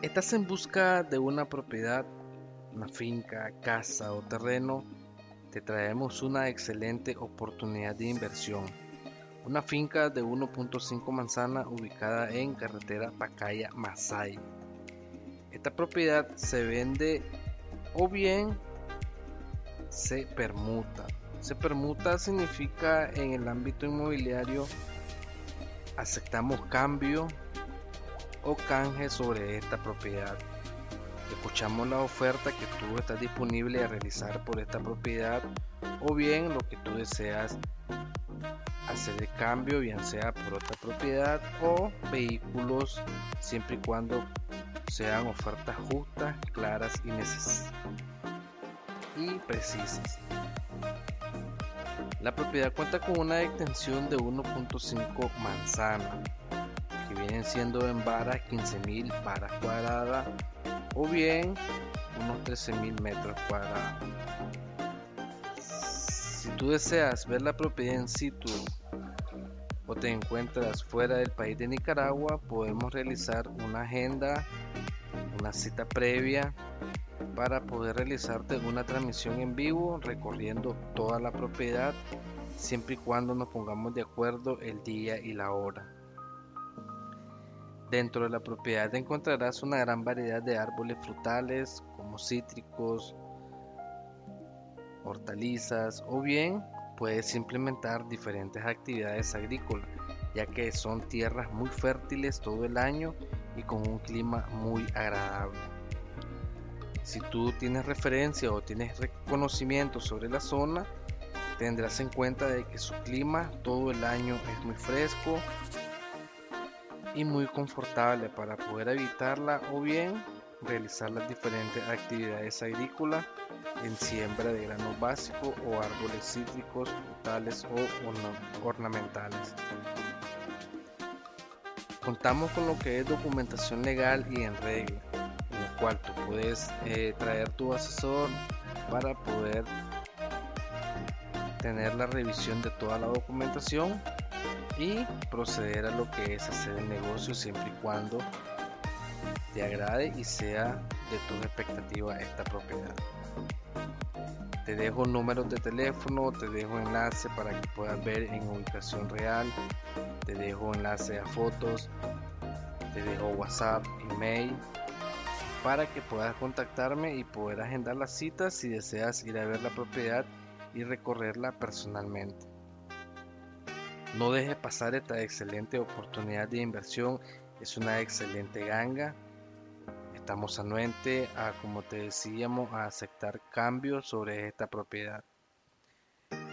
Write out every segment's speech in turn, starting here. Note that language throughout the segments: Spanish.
¿Estás en busca de una propiedad, una finca, casa o terreno? Te traemos una excelente oportunidad de inversión. Una finca de 1.5 manzana ubicada en carretera Pacaya Masai. Esta propiedad se vende o bien se permuta. Se permuta significa en el ámbito inmobiliario aceptamos cambio o canje sobre esta propiedad. Escuchamos la oferta que tú estás disponible a realizar por esta propiedad o bien lo que tú deseas hacer de cambio, bien sea por otra propiedad o vehículos, siempre y cuando sean ofertas justas, claras y necesarias y precisas. La propiedad cuenta con una extensión de 1.5 manzanas, vienen siendo en varas 15.000 varas cuadradas o bien unos 13.000 metros cuadrados. Si tú deseas ver la propiedad en situ o te encuentras fuera del país de Nicaragua, podemos realizar una agenda, una cita previa para poder realizarte una transmisión en vivo recorriendo toda la propiedad siempre y cuando nos pongamos de acuerdo el día y la hora. Dentro de la propiedad encontrarás una gran variedad de árboles frutales como cítricos, hortalizas o bien puedes implementar diferentes actividades agrícolas ya que son tierras muy fértiles todo el año y con un clima muy agradable. Si tú tienes referencia o tienes conocimiento sobre la zona, tendrás en cuenta de que su clima todo el año es muy fresco y muy confortable para poder habitarla o bien realizar las diferentes actividades agrícolas en siembra de granos básicos o árboles cítricos, frutales o ornamentales. Contamos con lo que es documentación legal y en regla cual tú puedes eh, traer tu asesor para poder tener la revisión de toda la documentación y proceder a lo que es hacer el negocio siempre y cuando te agrade y sea de tu expectativa esta propiedad. Te dejo números de teléfono, te dejo enlace para que puedas ver en ubicación real, te dejo enlace a fotos, te dejo WhatsApp, email para que puedas contactarme y poder agendar las citas si deseas ir a ver la propiedad y recorrerla personalmente. No deje pasar esta excelente oportunidad de inversión, es una excelente ganga. Estamos anuente a, como te decíamos, a aceptar cambios sobre esta propiedad.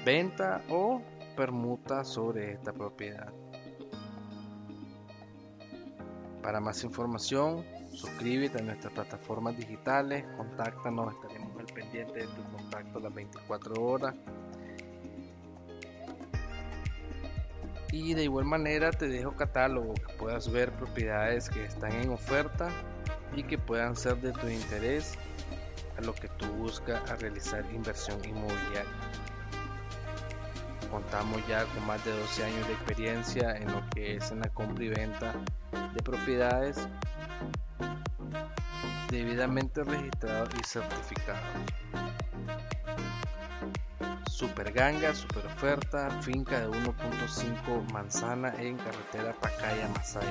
Venta o permuta sobre esta propiedad. Para más información, suscríbete a nuestras plataformas digitales, contáctanos, estaremos al pendiente de tu contacto las 24 horas. Y de igual manera te dejo catálogo que puedas ver propiedades que están en oferta y que puedan ser de tu interés a lo que tú buscas a realizar inversión inmobiliaria. Contamos ya con más de 12 años de experiencia en lo que es en la compra y venta de propiedades debidamente registrados y certificados. Super ganga, super oferta, finca de 1.5 manzana en carretera Pacaya Masai.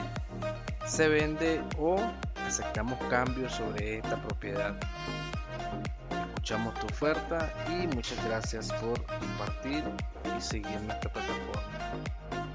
Se vende o aceptamos cambios sobre esta propiedad. Escuchamos tu oferta y muchas gracias por compartir y seguir nuestra plataforma.